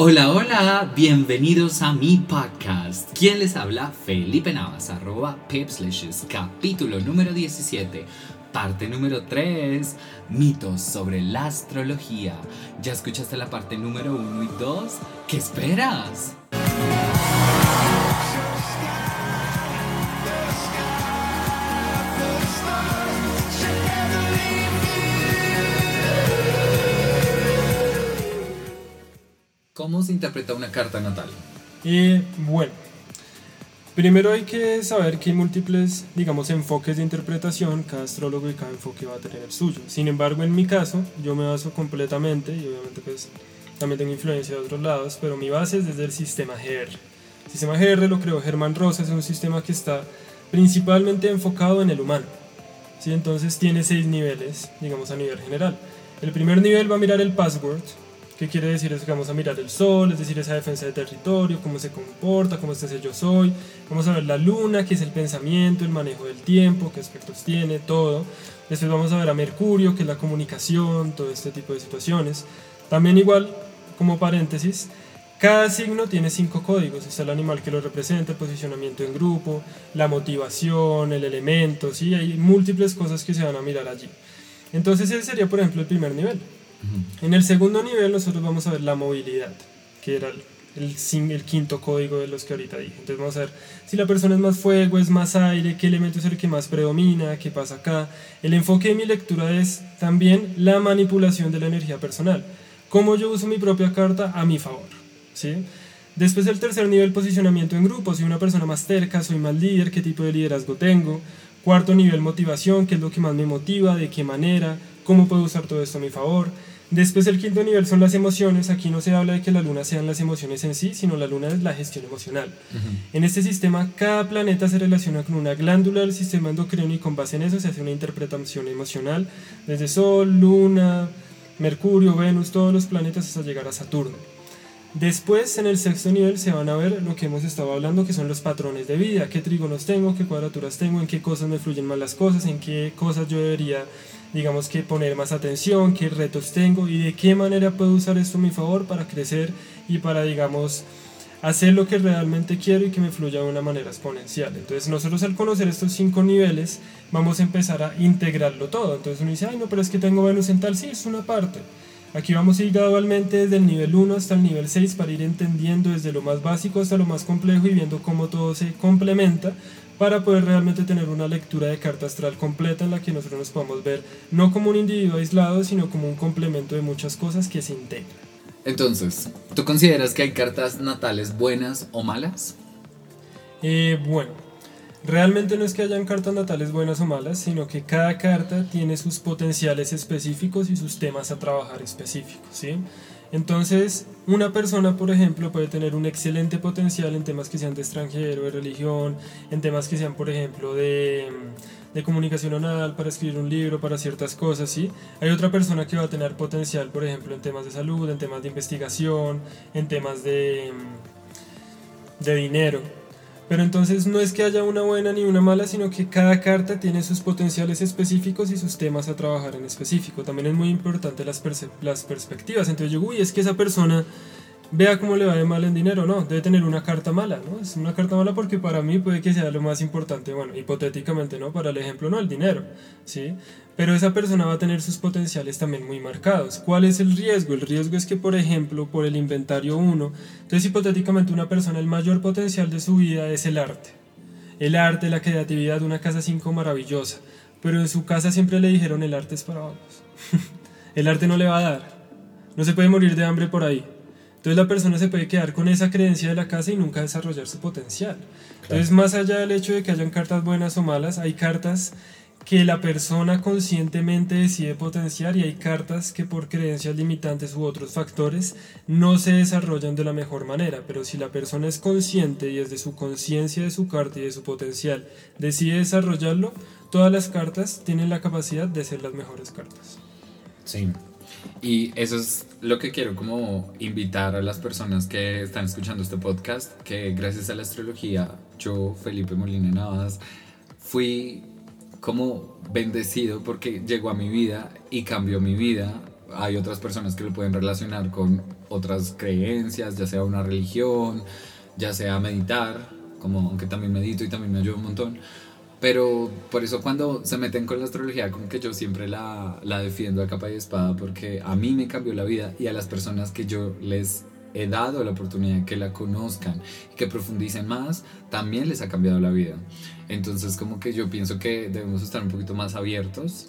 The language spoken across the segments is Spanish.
Hola, hola, bienvenidos a mi podcast. ¿Quién les habla? Felipe Navas, arroba Pipslishes, capítulo número 17, parte número 3, mitos sobre la astrología. ¿Ya escuchaste la parte número 1 y 2? ¿Qué esperas? ¿Cómo se interpreta una carta natal? Y bueno, primero hay que saber que hay múltiples, digamos, enfoques de interpretación, cada astrólogo y cada enfoque va a tener el suyo. Sin embargo, en mi caso, yo me baso completamente, y obviamente pues también tengo influencia de otros lados, pero mi base es desde el sistema GR. El sistema GR lo creó Germán Rosas, es un sistema que está principalmente enfocado en el humano. ¿sí? Entonces tiene seis niveles, digamos, a nivel general. El primer nivel va a mirar el password, ¿Qué quiere decir? Es que vamos a mirar el sol, es decir, esa defensa de territorio, cómo se comporta, cómo está ese yo soy. Vamos a ver la luna, que es el pensamiento, el manejo del tiempo, qué aspectos tiene, todo. Después vamos a ver a Mercurio, que es la comunicación, todo este tipo de situaciones. También igual, como paréntesis, cada signo tiene cinco códigos. Está el animal que lo representa, el posicionamiento en grupo, la motivación, el elemento, ¿sí? Hay múltiples cosas que se van a mirar allí. Entonces ese sería, por ejemplo, el primer nivel. En el segundo nivel nosotros vamos a ver la movilidad, que era el, quinto código de los que ahorita dije. Entonces vamos a ver si la persona es más fuego, es más aire, qué elemento es el que más predomina, qué pasa acá. El enfoque de mi lectura es también la manipulación de la energía personal. Cómo yo uso mi propia carta a mi favor. ¿sí? Después el tercer nivel, posicionamiento en grupo. Soy una persona más terca, soy más líder, qué tipo de liderazgo tengo. Cuarto nivel, motivación, qué es lo que más me motiva, de qué manera, cómo puedo usar todo esto a mi favor. Después el quinto nivel son las emociones. Aquí no se habla de que la luna sean las emociones en sí, sino la luna es la gestión emocional. En este sistema, cada planeta se relaciona con una glándula del sistema endocrino y con base en eso se hace una interpretación emocional desde Sol, Luna, Mercurio, Venus, todos los planetas hasta llegar a Saturno. Después, en el sexto nivel, se van a ver lo que hemos estado hablando, que son los patrones de vida, qué trígonos tengo, qué cuadraturas tengo, en qué cosas me fluyen más las cosas, en qué cosas yo debería, digamos que poner más atención, qué retos tengo y de qué manera puedo usar esto a mi favor para crecer y para, digamos, hacer lo que realmente quiero y que me fluya de una manera exponencial. Entonces nosotros al conocer estos cinco niveles vamos a empezar a integrarlo todo. Entonces uno dice, ay no, pero es que tengo Venus en tal, sí, es una parte. Aquí vamos a ir gradualmente desde el nivel 1 hasta el nivel 6 para ir entendiendo desde lo más básico hasta lo más complejo y viendo cómo todo se complementa para poder realmente tener una lectura de carta astral completa en la que nosotros nos podamos ver no como un individuo aislado, sino como un complemento de muchas cosas que se integran. Entonces, ¿tú consideras que hay cartas natales buenas o malas? Eh, bueno, Realmente no es que hayan cartas natales buenas o malas, sino que cada carta tiene sus potenciales específicos y sus temas a trabajar específicos, ¿sí? Entonces, una persona, por ejemplo, puede tener un excelente potencial en temas que sean de extranjero, de religión, en temas que sean, por ejemplo, de, de comunicación oral, para escribir un libro, para ciertas cosas, ¿sí? Hay otra persona que va a tener potencial, por ejemplo, en temas de salud, en temas de investigación, en temas de, de dinero, pero entonces no es que haya una buena ni una mala, sino que cada carta tiene sus potenciales específicos y sus temas a trabajar en específico. También es muy importante las, las perspectivas. Entonces yo, uy, es que esa persona vea cómo le va de mal en dinero, no, debe tener una carta mala, ¿no? Es una carta mala porque para mí puede que sea lo más importante, bueno, hipotéticamente, ¿no? Para el ejemplo, no, el dinero, ¿sí? Pero esa persona va a tener sus potenciales también muy marcados. ¿Cuál es el riesgo? El riesgo es que, por ejemplo, por el inventario 1, entonces hipotéticamente una persona, el mayor potencial de su vida es el arte. El arte, la creatividad, una casa 5 maravillosa, pero en su casa siempre le dijeron el arte es para vagos. el arte no le va a dar. No se puede morir de hambre por ahí. Entonces la persona se puede quedar con esa creencia de la casa y nunca desarrollar su potencial. Entonces más allá del hecho de que hayan cartas buenas o malas, hay cartas que la persona conscientemente decide potenciar y hay cartas que por creencias limitantes u otros factores no se desarrollan de la mejor manera, pero si la persona es consciente y desde su conciencia de su carta y de su potencial decide desarrollarlo, todas las cartas tienen la capacidad de ser las mejores cartas. Sí, y eso es lo que quiero como invitar a las personas que están escuchando este podcast, que gracias a la astrología, yo, Felipe Molina Navas, fui como bendecido porque llegó a mi vida y cambió mi vida hay otras personas que lo pueden relacionar con otras creencias, ya sea una religión, ya sea meditar, como aunque también medito y también me ayuda un montón. Pero por eso cuando se meten con la astrología, como que yo siempre la, la defiendo a capa y espada, porque a mí me cambió la vida y a las personas que yo les he dado la oportunidad que la conozcan y que profundicen más, también les ha cambiado la vida. Entonces como que yo pienso que debemos estar un poquito más abiertos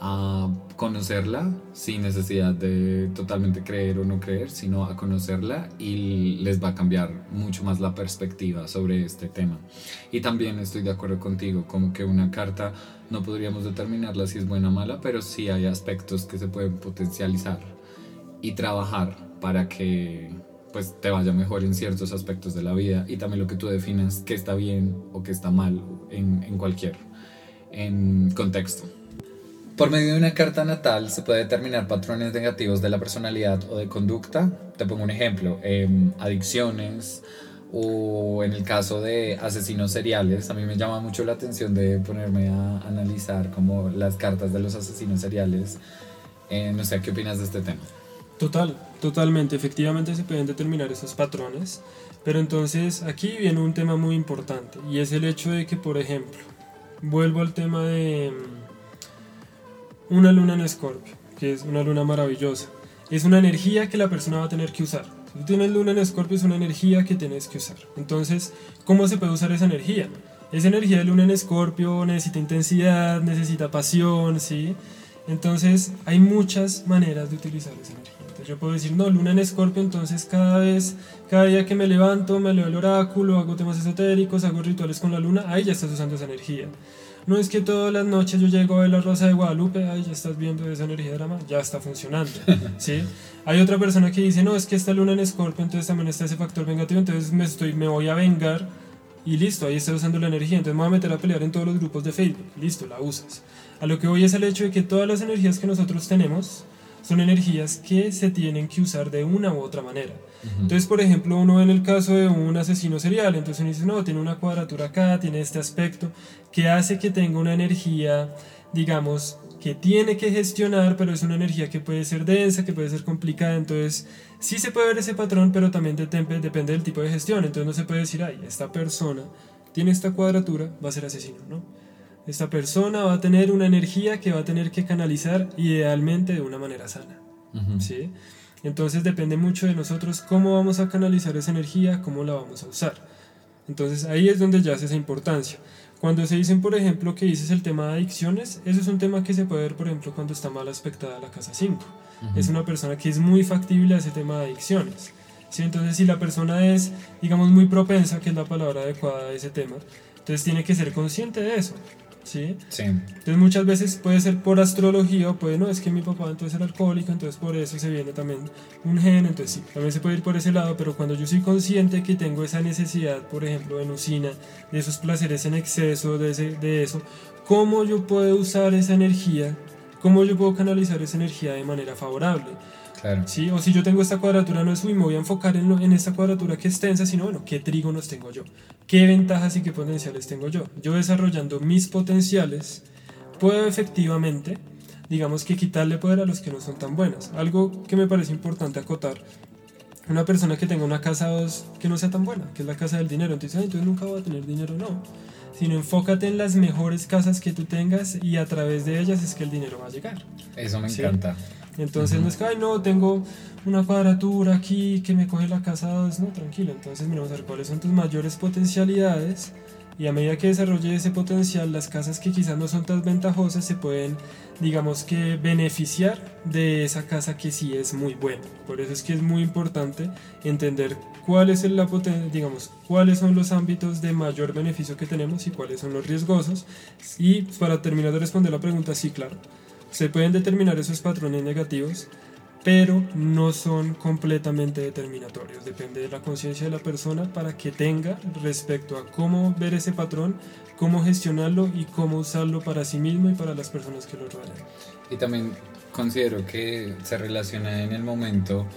a conocerla sin necesidad de totalmente creer o no creer, sino a conocerla y les va a cambiar mucho más la perspectiva sobre este tema. Y también estoy de acuerdo contigo, como que una carta no podríamos determinarla si es buena o mala, pero sí hay aspectos que se pueden potencializar y trabajar para que pues te vaya mejor en ciertos aspectos de la vida y también lo que tú definas que está bien o que está mal en, en cualquier en contexto. Por medio de una carta natal se puede determinar patrones negativos de la personalidad o de conducta. Te pongo un ejemplo, em, adicciones o en el caso de asesinos seriales. A mí me llama mucho la atención de ponerme a analizar como las cartas de los asesinos seriales. Eh, no sé, ¿qué opinas de este tema? Total, totalmente. Efectivamente se pueden determinar esos patrones. Pero entonces aquí viene un tema muy importante y es el hecho de que, por ejemplo, vuelvo al tema de em, una luna en Escorpio, que es una luna maravillosa. Es una energía que la persona va a tener que usar. Si tú tienes luna en Escorpio es una energía que tienes que usar. Entonces, ¿cómo se puede usar esa energía? Esa energía de luna en Escorpio necesita intensidad, necesita pasión, ¿sí? Entonces, hay muchas maneras de utilizar esa energía. Yo puedo decir, no, luna en Escorpio, entonces cada vez, cada día que me levanto, me leo el oráculo, hago temas esotéricos, hago rituales con la luna, ahí ya estás usando esa energía. No es que todas las noches yo llego a ver la Rosa de Guadalupe, ahí ya estás viendo esa energía de drama, ya está funcionando. ¿sí? Hay otra persona que dice, no, es que esta luna en Escorpio, entonces también está ese factor vengativo, entonces me, estoy, me voy a vengar y listo, ahí está usando la energía, entonces me voy a meter a pelear en todos los grupos de Facebook, listo, la usas. A lo que voy es el hecho de que todas las energías que nosotros tenemos son energías que se tienen que usar de una u otra manera. Entonces, por ejemplo, uno en el caso de un asesino serial, entonces uno dice, no, tiene una cuadratura acá, tiene este aspecto, que hace que tenga una energía, digamos, que tiene que gestionar, pero es una energía que puede ser densa, que puede ser complicada, entonces sí se puede ver ese patrón, pero también depende, depende del tipo de gestión, entonces no se puede decir, ay, esta persona tiene esta cuadratura, va a ser asesino, ¿no? Esta persona va a tener una energía que va a tener que canalizar idealmente de una manera sana, ¿sí? Entonces depende mucho de nosotros cómo vamos a canalizar esa energía, cómo la vamos a usar. Entonces ahí es donde ya hace esa importancia. Cuando se dicen, por ejemplo, que dices el tema de adicciones, eso es un tema que se puede ver, por ejemplo, cuando está mal aspectada la casa 5. Es una persona que es muy factible a ese tema de adicciones. ¿sí? Entonces, si la persona es, digamos, muy propensa, que es la palabra adecuada a ese tema, entonces tiene que ser consciente de eso. ¿Sí? Sí. Entonces muchas veces puede ser por astrología o puede, no, es que mi papá entonces era alcohólico, entonces por eso se viene también un gen, entonces sí, también se puede ir por ese lado, pero cuando yo soy consciente que tengo esa necesidad, por ejemplo, de nucina, de esos placeres en exceso, de, ese, de eso, ¿cómo yo puedo usar esa energía? ¿Cómo yo puedo canalizar esa energía de manera favorable? Claro. ¿Sí? O si yo tengo esta cuadratura, no es, uy, me voy a enfocar en, lo- en esta cuadratura que es tensa, sino, bueno, ¿qué trígonos tengo yo? ¿Qué ventajas y qué potenciales tengo yo? Yo desarrollando mis potenciales, puedo efectivamente, digamos que quitarle poder a los que no son tan buenas. Algo que me parece importante acotar. Una persona que tenga una casa 2 que no sea tan buena, que es la casa del dinero, entonces, "Ay, entonces nunca voy a tener dinero, no. Sino enfócate en las mejores casas que tú tengas y a través de ellas es que el dinero va a llegar. Eso me Sí. encanta. Entonces no es que, ay, no, tengo una cuadratura aquí que me coge la casa 2, no, tranquilo. Entonces miramos a ver cuáles son tus mayores potencialidades y a medida que desarrolle ese potencial, las casas que quizás no son tan ventajosas se pueden, digamos que, beneficiar de esa casa que sí es muy buena. Por eso es que es muy importante entender cuál es el- la digamos, cuáles son los ámbitos de mayor beneficio que tenemos y cuáles son los riesgosos. Y para terminar de responder la pregunta, sí, claro. Se pueden determinar esos patrones negativos, pero no son completamente determinatorios. Depende de la conciencia de la persona para que tenga respecto a cómo ver ese patrón, cómo gestionarlo y cómo usarlo para sí mismo y para las personas que lo rodean. Y también considero que se relaciona en el momento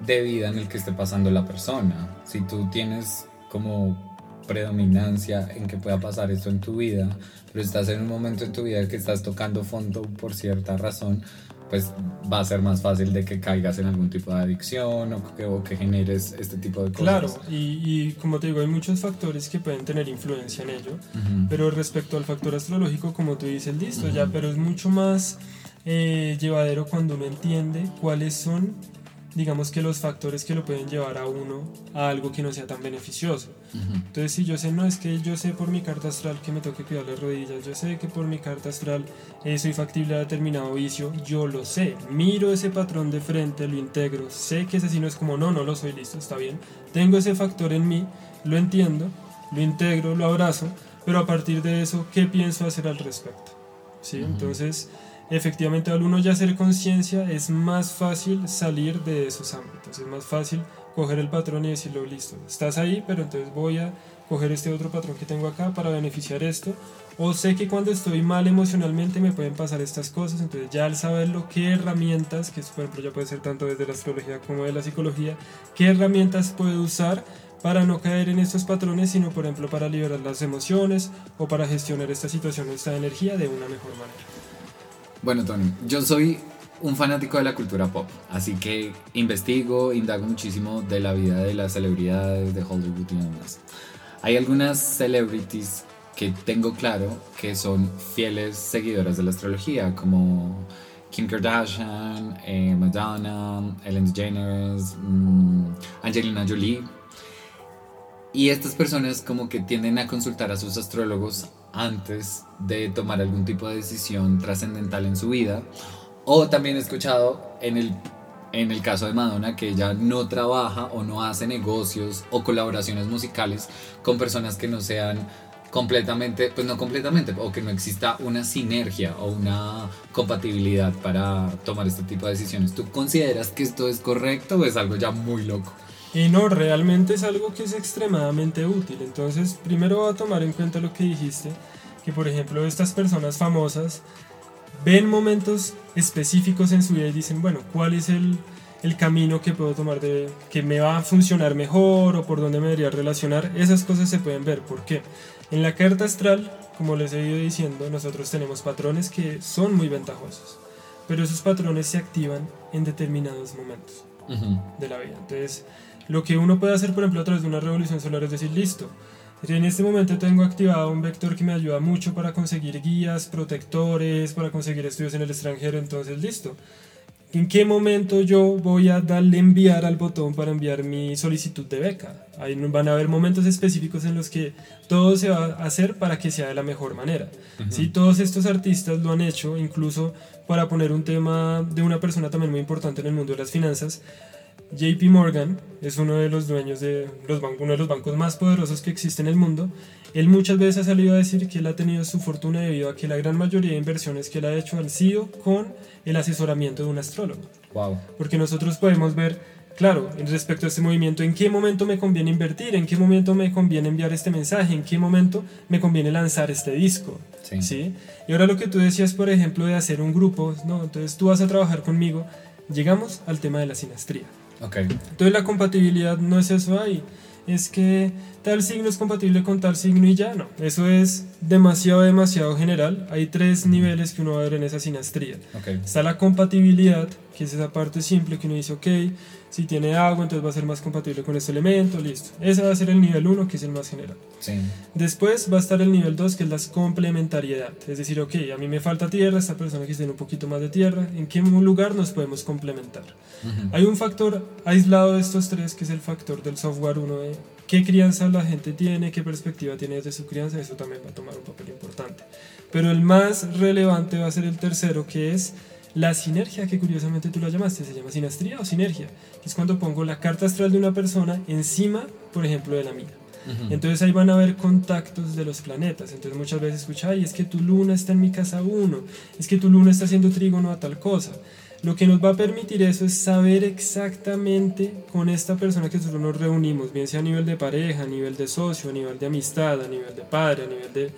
de vida en el que esté pasando la persona. Si tú tienes como predominancia en que pueda pasar esto en tu vida, pero estás en un momento en tu vida que estás tocando fondo por cierta razón, pues va a ser más fácil de que caigas en algún tipo de adicción o que, o que generes este tipo de cosas. Claro, y, y, como te digo, hay muchos factores que pueden tener influencia en ello, pero respecto al factor astrológico, como tú dices, listo, ya, pero es mucho más eh, llevadero cuando uno entiende cuáles son digamos que los factores que lo pueden llevar a uno a algo que no sea tan beneficioso. Entonces, si yo sé, no, es que yo sé por mi carta astral que me toque cuidar las rodillas, yo sé que por mi carta astral eh, soy factible a determinado vicio, yo lo sé, miro ese patrón de frente, lo integro, sé que ese sí no es como, no, no lo soy, listo, está bien, tengo ese factor en mí, lo entiendo, lo integro, lo abrazo, pero a partir de eso, ¿qué pienso hacer al respecto? ¿Sí? Entonces, efectivamente al uno ya hacer conciencia es más fácil salir de esos ámbitos, es más fácil coger el patrón y decirlo, listo, estás ahí, pero entonces voy a coger este otro patrón que tengo acá para beneficiar esto, o sé que cuando estoy mal emocionalmente me pueden pasar estas cosas, entonces ya al saberlo, qué herramientas, que por ejemplo ya puede ser tanto desde la astrología como de la psicología, qué herramientas puedo usar para no caer en estos patrones, sino por ejemplo para liberar las emociones o para gestionar esta situación, esta energía de una mejor manera. Bueno, Tony, yo soy un fanático de la cultura pop, así que investigo, indago muchísimo de la vida de las celebridades de Hollywood y demás. Hay algunas celebrities que tengo claro que son fieles seguidoras de la astrología, como Kim Kardashian, eh, Madonna, Ellen DeGeneres, mm, Angelina Jolie. Y estas personas como que tienden a consultar a sus astrólogos antes de tomar algún tipo de decisión trascendental en su vida. O también he escuchado en el, en el caso de Madonna que ella no trabaja o no hace negocios o colaboraciones musicales con personas que no sean completamente, pues no completamente, o que no exista una sinergia o una compatibilidad para tomar este tipo de decisiones. ¿Tú consideras que esto es correcto o es algo ya muy loco? Y no, realmente es algo que es extremadamente útil. Entonces, primero voy a tomar en cuenta lo que dijiste, que por ejemplo estas personas famosas ven momentos específicos en su vida y dicen, bueno, ¿cuál es el, el camino que puedo tomar de que me va a funcionar mejor o por dónde me debería relacionar? Esas cosas se pueden ver. ¿Por qué? En la carta astral, como les he ido diciendo, nosotros tenemos patrones que son muy ventajosos, pero esos patrones se activan en determinados momentos de la vida. Entonces, lo que uno puede hacer, por ejemplo, a través de una revolución solar es decir, listo, en este momento tengo activado un vector que me ayuda mucho para conseguir guías, protectores, para conseguir estudios en el extranjero, entonces listo. ¿En qué momento yo voy a darle enviar al botón para enviar mi solicitud de beca? Ahí van a haber momentos específicos en los que todo se va a hacer para que sea de la mejor manera. Si todos estos artistas lo han hecho, incluso para poner un tema de una persona también muy importante en el mundo de las finanzas, JP Morgan es uno de los dueños de los bancos, uno de los bancos más poderosos que existe en el mundo. Él muchas veces ha salido a decir que él ha tenido su fortuna debido a que la gran mayoría de inversiones que él ha hecho han sido con el asesoramiento de un astrólogo. Wow. Porque nosotros podemos ver, claro, respecto a este movimiento, en qué momento me conviene invertir, en qué momento me conviene enviar este mensaje, en qué momento me conviene lanzar este disco. Sí. ¿sí? Y ahora lo que tú decías, por ejemplo, de hacer un grupo, ¿no? entonces tú vas a trabajar conmigo, llegamos al tema de la sinastría. Entonces la compatibilidad no es eso ahí. Es que tal signo es compatible con tal signo y ya no. Eso es demasiado, demasiado general. Hay tres niveles que uno va a ver en esa sinastría. Está la compatibilidad, que es esa parte simple que uno dice, ok, si tiene agua, entonces va a ser más compatible con este elemento, listo. Ese va a ser el nivel 1, que es el más general. Después va a estar el nivel 2, que es la complementariedad. Es decir, ok, a mí me falta tierra, esta persona que tiene un poquito más de tierra, ¿en qué lugar nos podemos complementar? Hay un factor aislado de estos tres, que es el factor del software 1 de qué crianza la gente tiene, qué perspectiva tiene desde su crianza, eso también va a tomar un papel importante. Pero el más relevante va a ser el tercero, que es la sinergia, que curiosamente tú la llamaste, se llama sinastría o sinergia, que es cuando pongo la carta astral de una persona encima, por ejemplo, de la mía. Entonces ahí van a haber contactos de los planetas. Entonces muchas veces escucha, ay, es que tu luna está en mi casa 1, es que tu luna está haciendo trígono a tal cosa. Lo que nos va a permitir eso es saber exactamente con esta persona que nosotros nos reunimos, bien sea a nivel de pareja, a nivel de socio, a nivel de amistad, a nivel de padre, a nivel de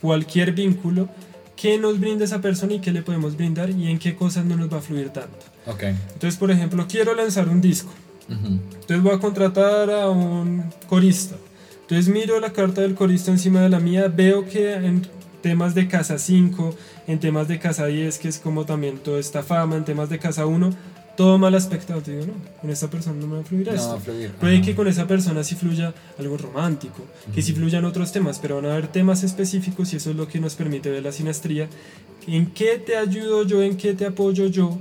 cualquier vínculo, qué nos brinda esa persona y qué le podemos brindar y en qué cosas no nos va a fluir tanto. Okay. Entonces, por ejemplo, quiero lanzar un disco. Entonces voy a contratar a un corista. Entonces miro la carta del corista encima de la mía, veo que temas de casa 5, en temas de casa 10, que es como también toda esta fama, en temas de casa 1, todo mal aspectado. Te digo, no, con esta persona no me va a fluir No esto. fluir. Puede Ajá. que con esa persona sí fluya algo romántico, que sí fluyan otros temas, pero van a haber temas específicos y eso es lo que nos permite ver la sinastría. ¿En qué te ayudo yo? ¿En qué te apoyo yo?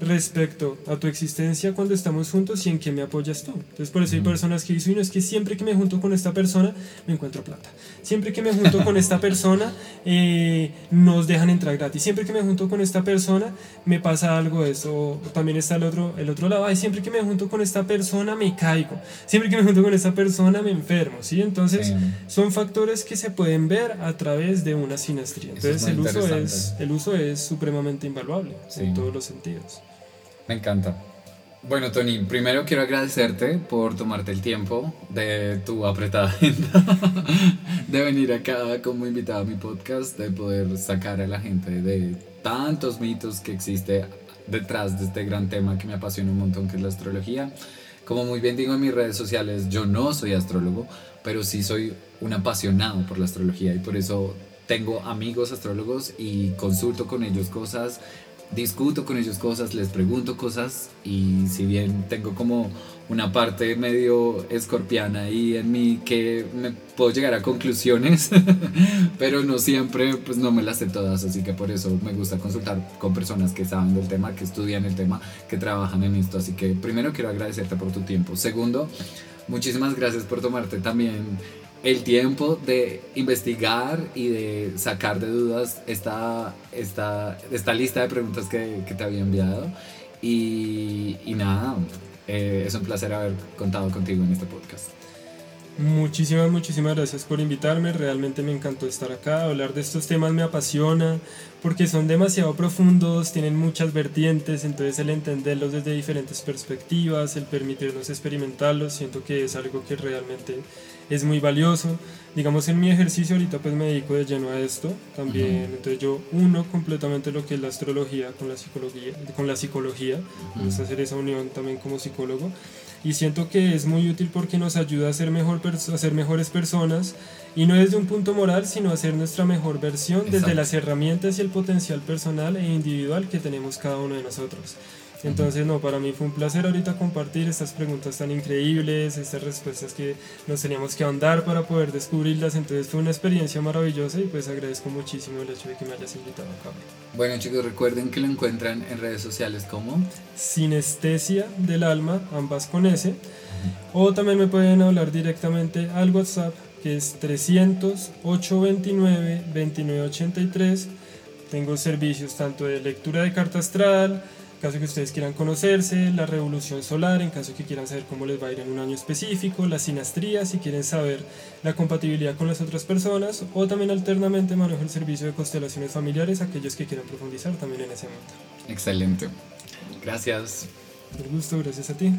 Respecto a tu existencia cuando estamos juntos y en qué me apoyas tú. Entonces por eso hay personas que dicen, "Uy, no, es que siempre que me junto con esta persona me encuentro plata. Siempre que me junto con esta persona eh, nos dejan entrar gratis. Siempre que me junto con esta persona me pasa algo de eso. O también está el otro, el otro lado. Ay, siempre que me junto con esta persona me caigo. Siempre que me junto con esta persona me enfermo. ¿sí? Entonces Sí. son factores que se pueden ver a través de una sinastría. Entonces el uso, es, el uso es supremamente invaluable Sí. en todos los sentidos. Me encanta. Bueno, Tony, primero quiero agradecerte por tomarte el tiempo de tu apretada agenda, de venir acá como invitado a mi podcast, de poder sacar a la gente de tantos mitos que existe detrás de este gran tema que me apasiona un montón, que es la astrología. Como muy bien digo en mis redes sociales, yo no soy astrólogo, pero sí soy un apasionado por la astrología y por eso tengo amigos astrólogos y consulto con ellos cosas, discuto con ellos cosas, les pregunto cosas y si bien tengo como una parte medio escorpiana ahí en mí que me puedo llegar a conclusiones, pero no siempre pues no me las sé todas, así que por eso me gusta consultar con personas que saben del tema, que estudian el tema, que trabajan en esto, así que primero quiero agradecerte por tu tiempo. Segundo, muchísimas gracias por tomarte también el tiempo de investigar y de sacar de dudas esta, esta, esta lista de preguntas que, te había enviado. Y, y nada, eh, es un placer haber contado contigo en este podcast. Muchísimas, muchísimas gracias por invitarme. Realmente me encantó estar acá. Hablar de estos temas me apasiona porque son demasiado profundos, tienen muchas vertientes, entonces el entenderlos desde diferentes perspectivas, el permitirnos experimentarlos, siento que es algo que realmente es muy valioso. Digamos, en mi ejercicio ahorita pues me dedico de lleno a esto también, Ujú. entonces yo uno completamente lo que es la astrología con la psicología, con la psicología, me gusta hacer esa unión también como psicólogo y siento que es muy útil porque nos ayuda a ser, mejor a ser mejores personas y no desde un punto moral, sino a ser nuestra mejor versión desde las herramientas y el potencial personal e individual que tenemos cada uno de nosotros. Entonces, no, para mí fue un placer ahorita compartir estas preguntas tan increíbles, estas respuestas que nos teníamos que ahondar para poder descubrirlas. Entonces, fue una experiencia maravillosa y pues agradezco muchísimo el hecho de que me hayas invitado acá. Bueno chicos, recuerden que lo encuentran en redes sociales como... Sinestesia del alma, ambas con S. O también me pueden hablar directamente al WhatsApp, que es 300 829 2983. Tengo servicios tanto de lectura de carta astral, caso que ustedes quieran conocerse, la revolución solar, en caso que quieran saber cómo les va a ir en un año específico, la sinastría, si quieren saber la compatibilidad con las otras personas, o también alternamente manejo el servicio de constelaciones familiares, aquellos que quieran profundizar también en ese mundo. Excelente. Gracias. Un gusto, gracias a ti.